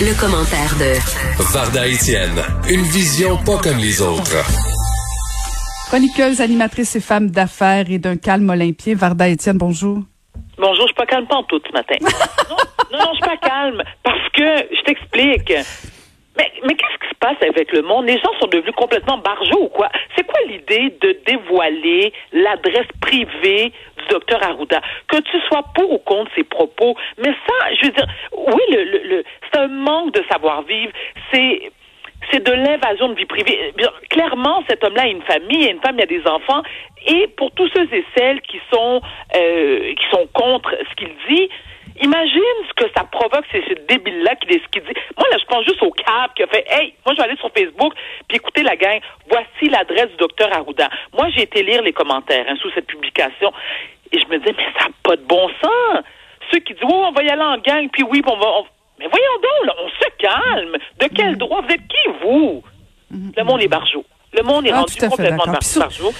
Le, commentaire de Varda Étienne, une vision pas comme les autres. Chroniqueuse, animatrice et femme d'affaires et d'un calme olympien, Varda Étienne, bonjour. Bonjour, je suis pas calme pas en tout ce matin. non, non, non, je suis pas calme parce que je t'explique. Mais, mais qu'est-ce qui se passe avec le monde? Les gens sont devenus complètement barjots ou quoi? C'est quoi l'idée de dévoiler l'adresse privée docteur Arruda? Que tu sois pour ou contre ses propos. Mais ça, je veux dire, oui, c'est un manque de savoir-vivre. C'est c'est de l'invasion de vie privée. Bien, Clairement, cet homme-là a une famille, il a une femme, il a des enfants. Et pour tous ceux et celles qui sont euh, qui sont contre ce qu'il dit, imagine ce que ça provoque, c'est ce débile-là qui, qui dit. Moi, là, je pense juste au câble qui a fait Hey, moi, je vais aller sur Facebook, puis écoutez la gang, voici l'adresse du docteur Arruda. Moi, j'ai été lire les commentaires hein, sous cette publication, me disais, mais ça n'a pas de bon sens. Ceux qui disent, oh, on va y aller en gang, puis oui, puis on va. on- Mais voyons donc, là, on se calme. De quel droit? Vous êtes qui, vous? Le monde est barjot. Le monde est Ah, rendu complètement bar- barjot.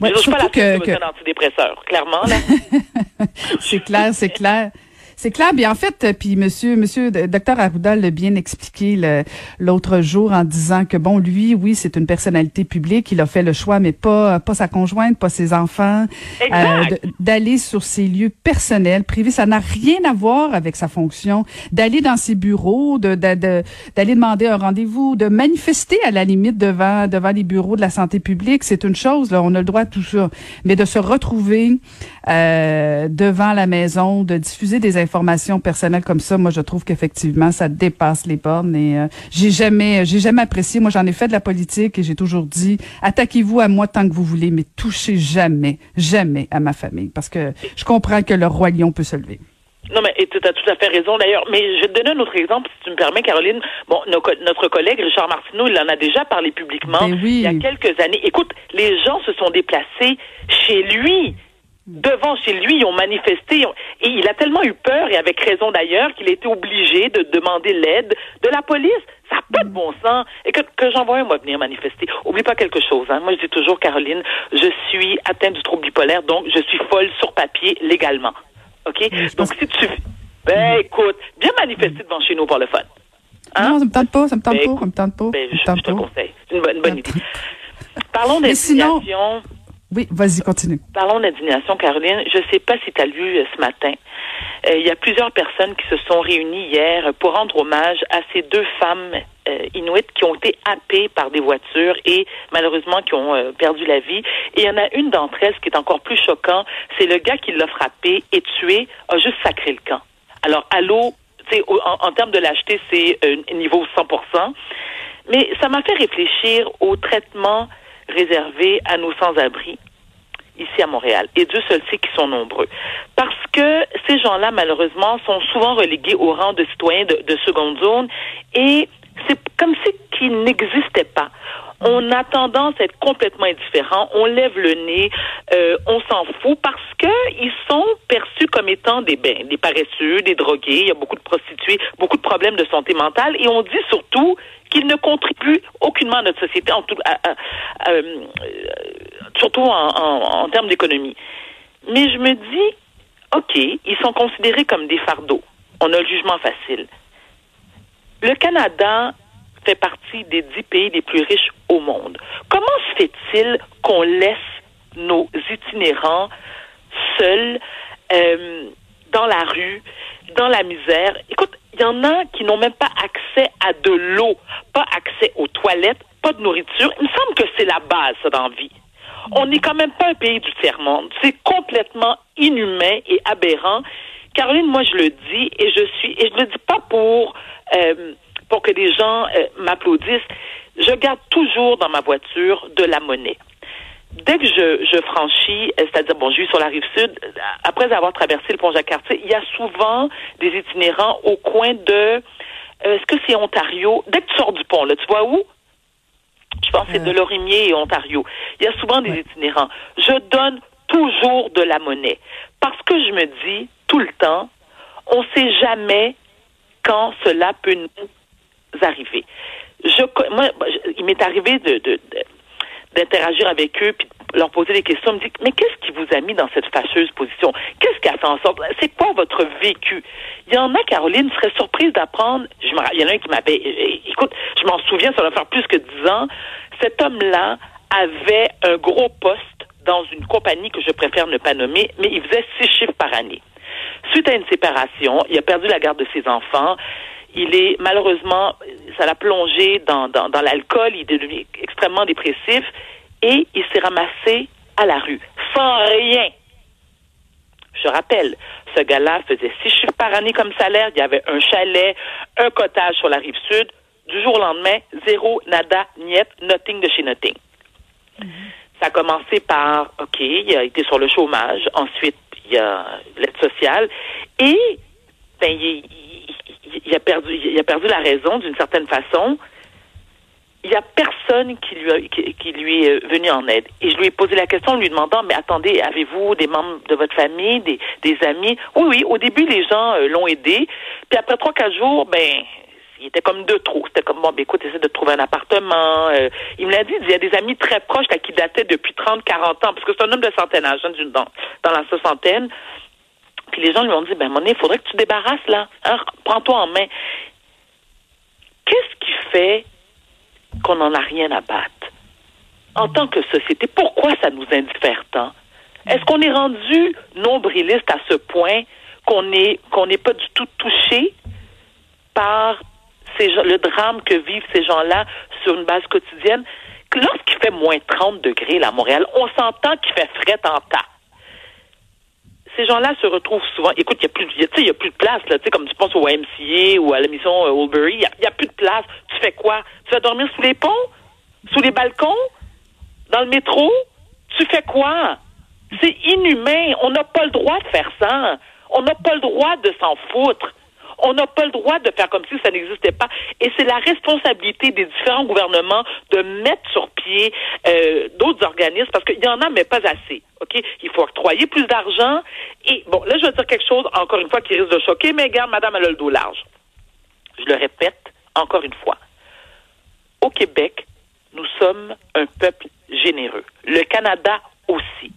Ouais, je ne suis pas la que, que, antidépresseur, clairement. Là. c'est clair, c'est clair. C'est clair. Bien, en fait, euh, puis monsieur, monsieur, docteur Arruda l'a bien expliqué l'autre jour en disant que bon, lui, oui, c'est une personnalité publique. Il a fait le choix, mais pas, pas sa conjointe, pas ses enfants, euh, d'aller sur ses lieux personnels, privés. Ça n'a rien à voir avec sa fonction. D'aller dans ses bureaux, de, de- de- d'aller demander un rendez-vous, de manifester à la limite devant, devant les bureaux de la santé publique, c'est une chose. Là, on a le droit à tout ça. Mais de se retrouver euh, devant la maison, de diffuser des informations personnelles comme ça, moi je trouve qu'effectivement ça dépasse les bornes et euh, j'ai jamais j'ai jamais apprécié. Moi j'en ai fait de la politique et j'ai toujours dit attaquez-vous à moi tant que vous voulez, mais touchez jamais, jamais à ma famille parce que je comprends que le roi lion peut se lever. Non, mais tu as tout à fait raison d'ailleurs. Mais je vais te donner un autre exemple, si tu me permets, Caroline. Bon, nos notre collègue Richard Martineau, il en a déjà parlé publiquement Ben oui. il y a quelques années. Écoute, les gens se sont déplacés chez lui. Devant chez lui, ils ont manifesté. Et il a tellement eu peur, et avec raison d'ailleurs, qu'il a été obligé de demander l'aide de la police. Ça n'a pas de bon sens. Et que, que j'envoie un, moi, venir manifester. Oublie pas quelque chose. Hein. Moi, je dis toujours, Caroline, je suis atteinte du trouble bipolaire, donc je suis folle sur papier légalement. OK? Donc, si tu... Ben, écoute, viens manifester devant chez nous pour le fun. Hein? Non, ça me tente pas, ça me tente Ben, pas, ça me tente pas. Ben, je, je te conseille. C'est une bonne, une bonne idée. Parlons Mais sinon-. Oui, vas-y, continue. Parlons d'indignation, Caroline. Je ne sais pas si tu as lu euh, ce matin. Euh, Il y a plusieurs personnes qui se sont réunies hier pour rendre hommage à ces deux femmes euh, inuites qui ont été happées par des voitures et malheureusement qui ont perdu la vie. Et il y en a une d'entre elles, ce qui est encore plus choquant, c'est le gars qui l'a frappé et tué a juste sacré le camp. Alors, allô, en, en termes de lâcheté, c'est niveau 100%. Mais ça m'a fait réfléchir au traitement réservé à nos sans-abri ici à Montréal. Et Dieu seul sait qu'ils sont nombreux. Parce que ces gens-là, malheureusement, sont souvent relégués au rang de citoyens de, de seconde zone et c'est comme si qu'ils n'existaient pas. On a tendance à être complètement indifférent, on lève le nez, euh, on s'en fout parce que ils sont perçus comme étant des ben, des paresseux, des drogués, il y a beaucoup de prostituées, beaucoup de problèmes de santé mentale et on dit surtout qu'ils ne contribuent aucunement à notre société, euh, surtout en termes d'économie. Mais je me dis, OK, ils sont considérés comme des fardeaux. On a le jugement facile. Le Canada fait partie des dix pays les plus riches au monde. Comment se fait-il qu'on laisse nos itinérants seuls euh, dans la rue, dans la misère? Écoute, il y en a qui n'ont même pas accès à de l'eau, pas accès aux toilettes, pas de nourriture. Il me semble que c'est la base, ça, vie. On n'est quand même pas un pays du tiers-monde. C'est complètement inhumain et aberrant. Caroline, moi, je le dis et je suis, et je le dis pas pour, euh, pour que les gens euh, m'applaudissent. Je garde toujours dans ma voiture de la monnaie. Dès que je, je franchis, euh, c'est-à-dire, bon, je vis sur la rive sud, euh, après avoir traversé le pont Jacques-Cartier, il y a souvent des itinérants au coin de, euh, est-ce que c'est Ontario? Dès que tu sors du pont, là, tu vois où? Je pense que c'est de Lorimier et Ontario. Il y a souvent des itinérants. Je donne toujours de la monnaie. Parce que je me dis tout le temps, on ne sait jamais quand cela peut nous arriver. Je, moi, il m'est arrivé de, de, d'interagir avec eux puis leur poser des questions, me dit mais qu'est-ce qui vous a mis dans cette fâcheuse position? Qu'est-ce qui a fait en sorte? C'est quoi votre vécu? Il y en a, Caroline, serait surprise d'apprendre. Il y en a un qui m'avait, écoute, je m'en souviens, ça va faire plus que dix ans. Cet homme-là avait un gros poste dans une compagnie que je préfère ne pas nommer, mais il faisait six chiffres par année. Suite à une séparation, il a perdu la garde de ses enfants. Il est malheureusement, ça l'a plongé dans, dans, l'alcool, il est devenu extrêmement dépressif et il s'est ramassé à la rue, sans rien. Je rappelle, ce gars-là faisait six chiffres par année comme salaire, il y avait un chalet, un cottage sur la rive sud. Du jour au lendemain, zéro, nada, niet, nothing de chez nothing. Ça a commencé par, OK, il a été sur le chômage, ensuite, il y a l'aide sociale, et ben, il, il a perdu, il a perdu la raison d'une certaine façon. Il n'y a personne qui lui, qui, lui est venu en aide. Et je lui ai posé la question en lui demandant, mais attendez, avez-vous des membres de votre famille, des, des amis? Oui, oui, au début, les gens euh, l'ont aidé. Puis après trois, quatre jours, ben, il était comme de trop. C'était comme, bon, ben, écoute, essaie de trouver un appartement. Euh, il me l'a dit, il y a des amis très proches qui dataient depuis 30, 40 ans, parce que c'est un homme de centaine âge, hein, dans, dans la soixantaine. Puis les gens lui ont dit, ben, Monet, il faudrait que tu débarrasses, là. Hein? Prends-toi en main. Qu'est-ce qui fait qu'on n'en a rien à battre? En tant que société, pourquoi ça nous indiffère tant? Est-ce qu'on est rendu nombriliste à ce point qu'on n'est pas du tout touché par ces, le drame que vivent ces gens-là sur une base quotidienne? Lorsqu'il fait moins 30 degrés là, à Montréal, on s'entend qu'il fait frais en tas ces gens-là se retrouvent souvent. Écoute, il y a plus, y a plus de place là. Tu sais, comme tu penses au YMCA ou à la mission euh, il y, a, plus de place. Tu fais quoi? Tu vas dormir sous les ponts, sous les balcons, dans le métro? Tu fais quoi? C'est inhumain. On n'a pas le droit de faire ça. On n'a pas le droit de s'en foutre. On n'a pas le droit de faire comme si ça n'existait pas. Et c'est la responsabilité des différents gouvernements de mettre sur pied euh, d'autres organismes parce qu'il y en a, mais pas assez. Il faut octroyer plus d'argent. Et bon, là, je vais dire quelque chose, encore une fois, qui risque de choquer, mais regarde, madame, elle a le dos large. Je le répète encore une fois. Au Québec, nous sommes un peuple généreux. Le Canada aussi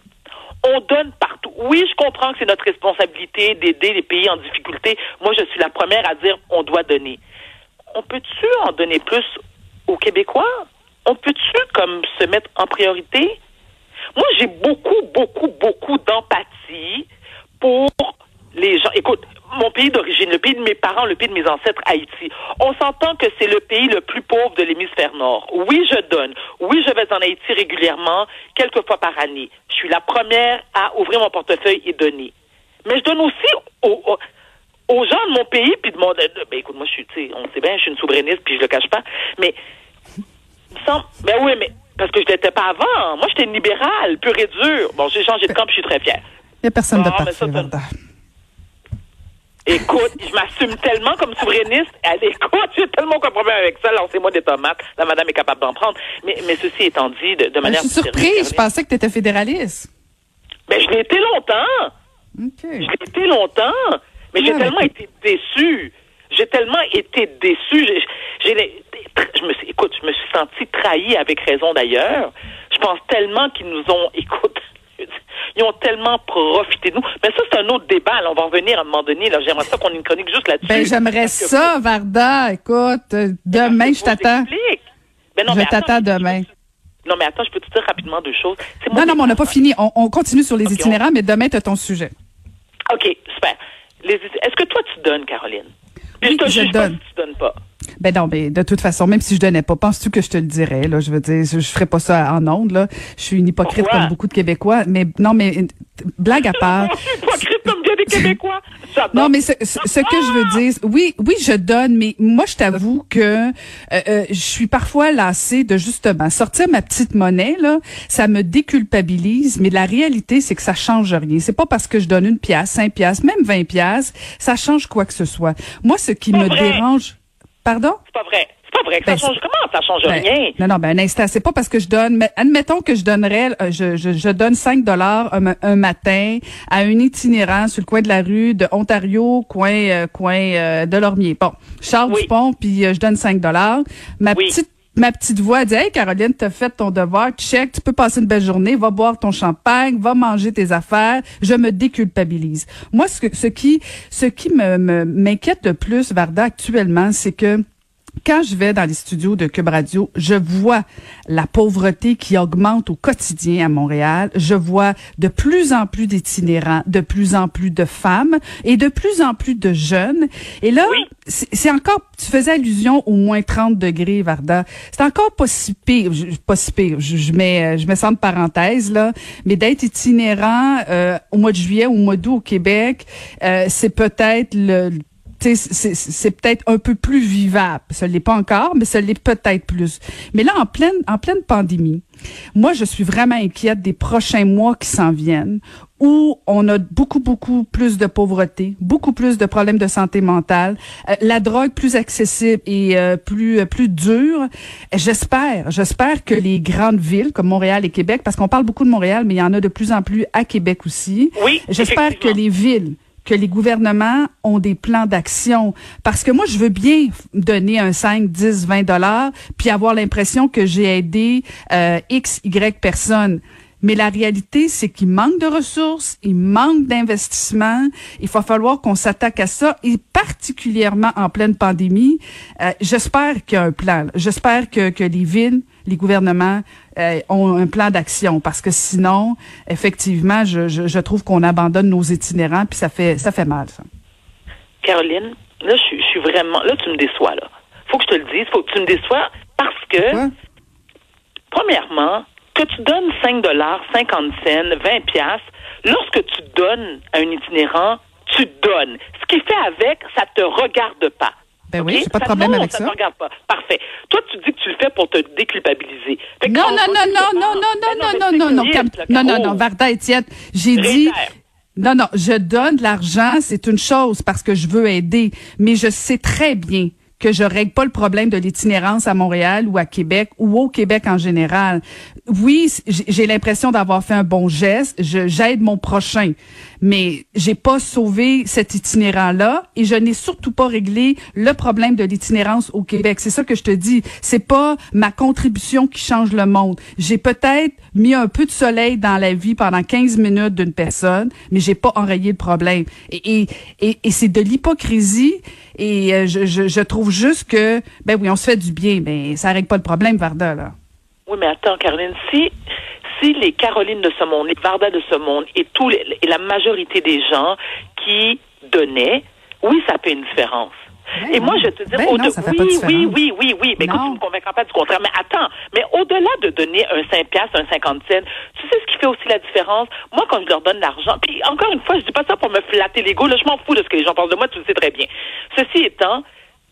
on donne partout. Oui, je comprends que c'est notre responsabilité d'aider les pays en difficulté. Moi, je suis la première à dire on doit donner. On peut-tu en donner plus aux Québécois? On peut-tu comme se mettre en priorité? Moi, j'ai beaucoup, beaucoup, beaucoup d'empathie pour les gens. Écoute, mon pays d'origine, le pays de mes parents, le pays de mes ancêtres, Haïti. On s'entend que c'est le pays le plus pauvre de l'hémisphère nord. Oui, je donne. Oui, je vais en Haïti régulièrement, quelques fois par année. Je suis la première à ouvrir mon portefeuille et donner. Mais je donne aussi aux, aux, gens de mon pays, puis de mon... Ben, écoute, moi, je suis, tu sais, on sait bien, je suis une souverainiste, puis je le cache pas. Mais, sans, ben oui, mais parce que je l'étais pas avant. Moi, j'étais libérale, pure et dure. Bon, j'ai changé de camp, puis je suis très fière. Il n'y a personne de parfait, Écoute, je m'assume tellement comme souverainiste. Elle, écoute, j'ai tellement aucun problème avec ça. Lancez-moi des tomates. La madame est capable d'en prendre. Mais, mais ceci étant dit, de, de manière... Je suis surprise. Je pensais que tu étais fédéraliste. Ben, je l'ai été longtemps. Je l'ai été longtemps. Mais j'ai tellement été déçue. J'ai tellement été déçue. J'ai, je me suis, écoute, je me suis sentie trahie avec raison d'ailleurs. Je pense tellement qu'ils nous ont, écoute, ils ont tellement profité de nous. Mais ça, c'est un autre débat. on va revenir à un moment donné. J'aimerais ça qu'on ait une chronique juste là-dessus. Ben, j'aimerais ça, Varda. Écoute, euh, demain, je t'attends. Ben je t'attends demain. Non, mais attends, je peux te dire rapidement deux choses. Non, non, mais on n'a pas fini. On, continue sur les itinérants, mais demain, tu as ton sujet. OK, super. Est-ce que toi, tu donnes, Caroline? Oui, je, donne. tu donnes pas. Ben non, mais de toute façon, même si je donnais pas, penses-tu que je te le dirais là? Je veux dire, je, je ferais pas ça en ondes là. Je suis une hypocrite comme beaucoup de Québécois, mais non, mais blague à part. hypocrite comme des Québécois. Non, mais ce, ce- ce que je veux dire, oui, oui, je donne, mais moi, je t'avoue que euh, euh, je suis parfois lassée de justement sortir ma petite monnaie là. Ça me déculpabilise, mais la réalité, c'est que ça change rien. C'est pas parce que je donne une pièce, cinq pièces, même 20 pièces, ça change quoi que ce soit. Moi, ce qui me vrai. dérange, pardon? C'est pas vrai. C'est pas vrai. que Ça Ben, change. Comment ça change Ben, rien? Non, non, ben un instant, c'est pas parce que je donne. Mais admettons que je donnerais, euh, je, je, je donne 5 dollars un, un matin à un itinérant sur le coin de la rue de Ontario, coin euh, coin euh, de Lormier. Bon, Charles Oui. Dupont, puis euh, je donne 5 dollars. Ma Oui. petite Ma petite voix dit Hey Caroline, t'as fait ton devoir, check, tu peux passer une belle journée, va boire ton champagne, va manger tes affaires. Je me déculpabilise. Moi, ce, que, ce qui, ce qui me, m'inquiète le plus, Varda, actuellement, c'est que quand je vais dans les studios de Cube Radio, je vois la pauvreté qui augmente au quotidien à Montréal. Je vois de plus en plus d'itinérants, de plus en plus de femmes et de plus en plus de jeunes. Et là, Oui. c'est encore, tu faisais allusion au moins 30 degrés, Varda. C'est encore pas si pire, pas si pire, je, je mets, euh, je mets ça en parenthèse, là, mais d'être itinérant euh, au mois de juillet, au mois d'août au Québec, euh, c'est peut-être le, c'est c'est peut-être un peu plus vivable. Ça l'est pas encore, mais ça l'est peut-être plus. Mais là, en pleine, en pleine pandémie, moi, je suis vraiment inquiète des prochains mois qui s'en viennent, où on a beaucoup, beaucoup plus de pauvreté, beaucoup plus de problèmes de santé mentale, euh, la drogue plus accessible et euh, plus, euh, plus dure. J'espère, j'espère que les grandes villes comme Montréal et Québec, parce qu'on parle beaucoup de Montréal, mais il y en a de plus en plus à Québec aussi. Oui, J'espère que les villes que les gouvernements ont des plans d'action parce que moi je veux bien donner un 5 10 20 dollars puis avoir l'impression que j'ai aidé euh, x y personnes mais la réalité, c'est qu'il manque de ressources, il manque d'investissement. Il va falloir qu'on s'attaque à ça, et particulièrement en pleine pandémie. Euh, J'espère qu'il y a un plan. J'espère que, que les villes, les gouvernements euh, ont un plan d'action, parce que sinon, effectivement, je, je, je trouve qu'on abandonne nos itinérants, puis ça fait ça fait mal. Ça. Caroline, là, je suis- je suis vraiment. Là, tu me déçois, là. Faut que je te le dise. Faut que tu me déçois parce que, Ouais. premièrement, que tu donnes 5 dollars, 50 cents, 20 piastres, lorsque tu donnes à un itinérant, tu donnes. Ce qu'il fait avec, ça te regarde pas. Ben oui, j'ai pas de problème non, avec ça. ça. te regarde pas. Parfait. Toi, tu dis que tu le fais pour te déculpabiliser. Non, non, on non, non, non, non, Ben non, non, non, non, non, non, Caro. non, Varda Étienne, j'ai dit, non, non, je donne de l'argent, c'est une chose parce que je veux aider, mais je sais très bien que je règle pas le problème de l'itinérance à Montréal ou à Québec ou au Québec en général. Oui, j'ai l'impression d'avoir fait un bon geste, je- j'aide mon prochain, mais j'ai pas sauvé cet itinérant-là et je n'ai surtout pas réglé le problème de l'itinérance au Québec. C'est ça que je te dis. C'est pas ma contribution qui change le monde. J'ai peut-être mis un peu de soleil dans la vie pendant 15 minutes d'une personne, mais j'ai pas enrayé le problème. Et, et, et, et c'est de l'hypocrisie et euh, je, je, je trouve juste que, ben oui, on se fait du bien, mais ça règle pas le problème, Varda, là. Oui, mais attends, Caroline, si, si les Carolines de ce monde, les Varda de ce monde et, tous les- et la majorité des gens qui donnaient, oui, ça fait une différence. Ben et moi, je te dire, Ben au non, de- ça fait oui, pas oui, oui, oui, oui, mais écoute, Non. tu me convaincras pas du contraire. Mais attends, mais au-delà de donner un 5 piastres, un 50 cents, tu sais ce qui fait aussi la différence? Moi, quand je leur donne l'argent, puis encore une fois, je dis pas ça pour me flatter l'ego, là, je m'en fous de ce que les gens pensent de moi, tu le sais très bien. Ceci étant,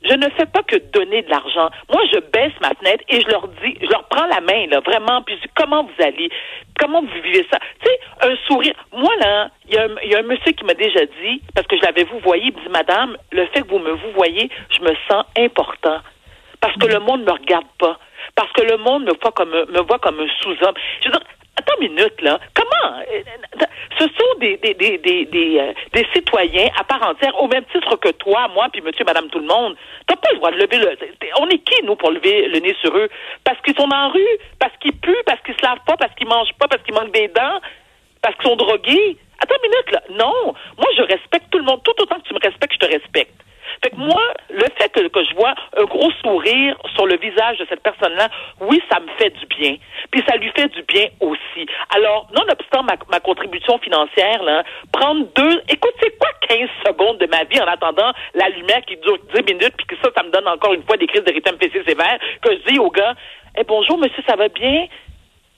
je ne fais pas que donner de l'argent. Moi, je baisse ma fenêtre et je leur dis, je leur prends la main, là, vraiment, puis je dis, comment vous allez? Comment vous vivez ça? Tu sais, un sourire. Moi, là, il y, y a un monsieur qui m'a déjà dit, parce que je l'avais vous voyez, il me dit, madame, le fait que vous me vous voyez, je me sens important. Parce que le monde ne me regarde pas. Parce que le monde me voit comme, me voit comme un sous-homme. Je veux dire, attends une minute, là. Comment? euh, Ce sont des, des, des, des, euh, des citoyens à part entière, au même titre que toi, moi, puis monsieur, madame, tout le monde? T'as pas le droit de lever le... On est qui, nous, pour lever le nez sur eux? Parce qu'ils sont en rue, parce qu'ils puent, parce qu'ils se lavent pas, parce qu'ils mangent pas, parce qu'ils manquent des dents, parce qu'ils sont drogués? Attends une minute, là. Non. Moi, je respecte tout le monde. Tout autant que tu me respectes, je te respecte. Fait que moi, le fait que, que je vois un gros sourire sur le visage de cette personne-là, oui, ça me fait du bien. Puis ça lui fait du bien aussi. Alors, nonobstant ma, ma contribution financière, là, prendre deux, écoute, c'est quoi 15 secondes de ma vie en attendant la lumière qui dure 10 minutes, puis que ça, ça me donne encore une fois des crises de rythme fessé sévère, que je dis au gars, eh bonjour, monsieur, ça va bien?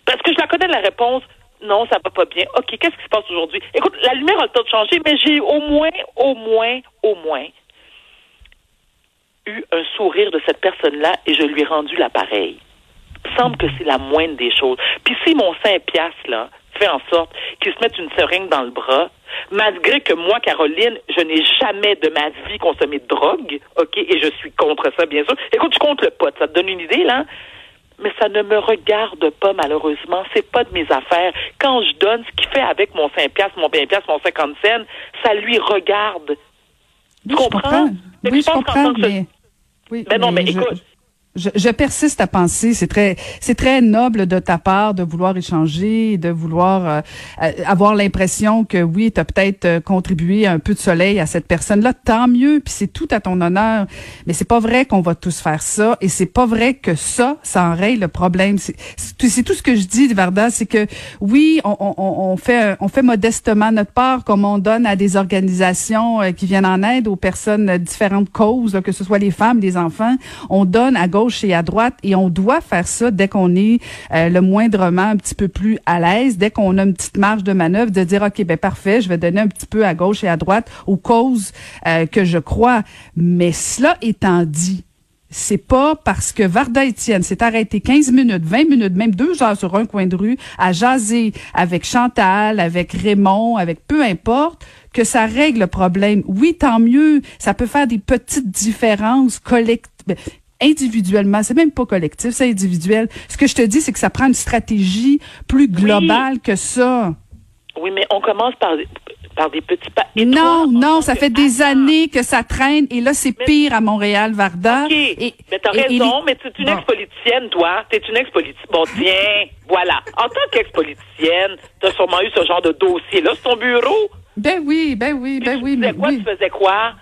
Parce que je la connais la réponse. Non, ça va pas bien. OK, qu'est-ce qui se passe aujourd'hui? Écoute, la lumière a le temps de changer, mais j'ai au moins, au moins, au moins eu un sourire de cette personne-là et je lui ai rendu l'appareil. semble que c'est la moindre des choses. Puis si mon 5 piastres, là, fait en sorte qu'il se mette une seringue dans le bras, malgré que moi, Caroline, je n'ai jamais de ma vie consommé de drogue, OK, et je suis contre ça, bien sûr. Écoute, je compte le pot, ça te donne une idée, là? Mais ça ne me regarde pas, malheureusement. C'est pas de mes affaires. Quand je donne ce qu'il fait avec mon 5 piastres, mon 20 piastres, mon 50 cents, ça lui regarde. Oui, tu je comprends? comprends. Mais Oui, je je pense comprends, mais... Oui, Ben non, mais écoute. Je, je persiste à penser, c'est très, c'est très noble de ta part de vouloir échanger, de vouloir euh, euh, avoir l'impression que oui, tu as peut-être euh, contribué un peu de soleil à cette personne-là. Tant mieux, puis c'est tout à ton honneur. Mais c'est pas vrai qu'on va tous faire ça, et c'est pas vrai que ça, ça enraye le problème. C'est, tout ce que je dis, Varda, c'est que oui, on, on, on fait, on fait modestement notre part, comme on donne à des organisations euh, qui viennent en aide aux personnes différentes causes, que ce soit les femmes, les enfants. On donne à gauche et à droite et on doit faire ça dès qu'on est euh, le moindrement un petit peu plus à l'aise, dès qu'on a une petite marge de manœuvre, de dire ok ben parfait, je vais donner un petit peu à gauche et à droite aux causes euh, que je crois. Mais cela étant dit, c'est pas parce que Varda Étienne s'est arrêté 15 minutes, 20 minutes, même deux heures sur un coin de rue à jaser avec Chantal, avec Raymond, avec peu importe, que ça règle le problème. Oui, tant mieux. Ça peut faire des petites différences collectives. Individuellement, c'est même pas collectif, c'est individuel. Ce que je te dis, c'est que ça prend une stratégie plus globale que ça. Oui, mais on commence par, par des petits pas. Et non, non, ça fait des années que ça traîne et là c'est pire à Montréal, Varda. OK, Et, mais t'as raison, mais tu es une ex-politicienne, toi. T'es une ex-politicienne. Bon, tiens, voilà. En tant qu'ex-politicienne, t'as sûrement eu ce genre de dossier-là sur ton bureau. Ben oui, ben oui, ben oui, mais quoi? oui. Tu faisais quoi?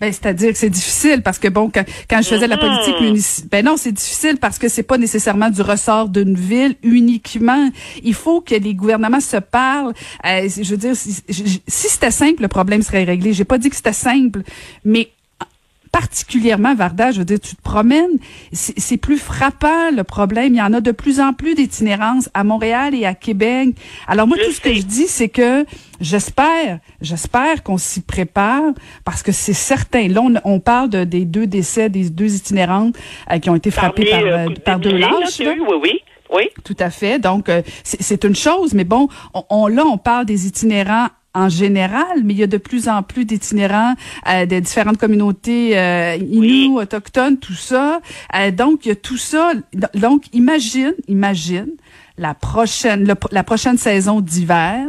Ben, c'est-à-dire que c'est difficile parce que bon, quand, quand je faisais la politique Mhm. municipale, ben non, c'est difficile parce que c'est pas nécessairement du ressort d'une ville uniquement. Il faut que les gouvernements se parlent. Euh, je veux dire, si, si si c'était simple, le problème serait réglé. J'ai pas dit que c'était simple, mais particulièrement Varda, je veux dire, tu te promènes, c'est plus frappant le problème. Il y en a de plus en plus d'itinérance à Montréal et à Québec. Alors moi, Je tout ce que je dis, c'est que j'espère, j'espère qu'on s'y prépare parce que c'est certain. Là, on, on parle de, des deux décès, des deux itinérantes euh, qui ont été frappées par, euh, par deux lâches. Oui, oui. Oui. Tout à fait. Donc, euh, c'est c'est une chose, mais bon, on, on- là, on parle des itinérants en général, mais il y a de plus en plus d'itinérants euh, de différentes communautés euh, autochtones, tout ça. Euh, donc, il y a tout ça. Donc, imagine, imagine la prochaine, le- la prochaine saison d'hiver.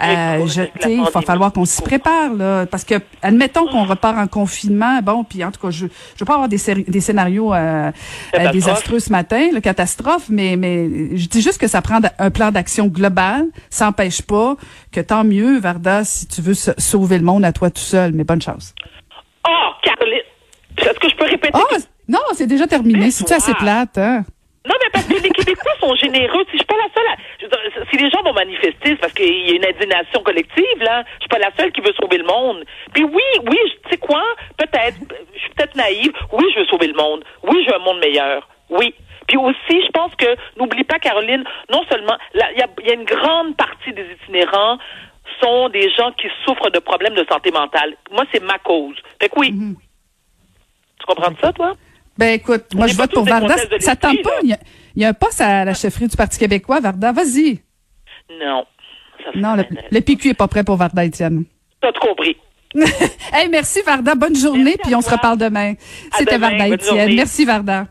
Euh, je, la il va falloir qu'on s'y prépare là, parce que admettons qu'on repart en confinement. Bon, puis en tout cas, je je veux pas avoir des, des scénarios euh, euh, désastreux ce matin, le catastrophe, mais mais je dis juste que ça prend un plan d'action global. Ça n'empêche pas que tant mieux, Varda, si tu veux sa- sauver le monde à toi tout seul. Mais bonne chance. Oh, Caroline! Est-ce que je peux répéter? Oh non, c'est déjà terminé. C'est assez plate, hein? Non, mais parce que les Québécois sont généreux. Si je suis pas la seule à... je veux dire, Si les gens vont manifester, c'est parce qu'il y a une indignation collective, là. Je suis pas la seule qui veut sauver le monde. Puis oui, oui, tu sais quoi? Peut-être, je suis peut-être naïve. Oui, je veux sauver le monde. Oui, je veux un monde meilleur. Oui. Puis aussi, je pense que, n'oublie pas, Caroline, non seulement, il y a, il y a une grande partie des itinérants sont des gens qui souffrent de problèmes de santé mentale. Moi, c'est ma cause. Fait que oui. Tu comprends ça, toi? Ben écoute, moi je vote pour Varda. Ça tente pas. Il y, a, il y a un poste à la chefferie du Parti québécois, Varda. Vas-y. Non. Ça, Non, le, le PQ est pas prêt pour Varda, Étienne. T'as tout compris. hey, merci Varda. Bonne journée, Merci puis on se reparle demain. C'était Varda Étienne. Merci Varda.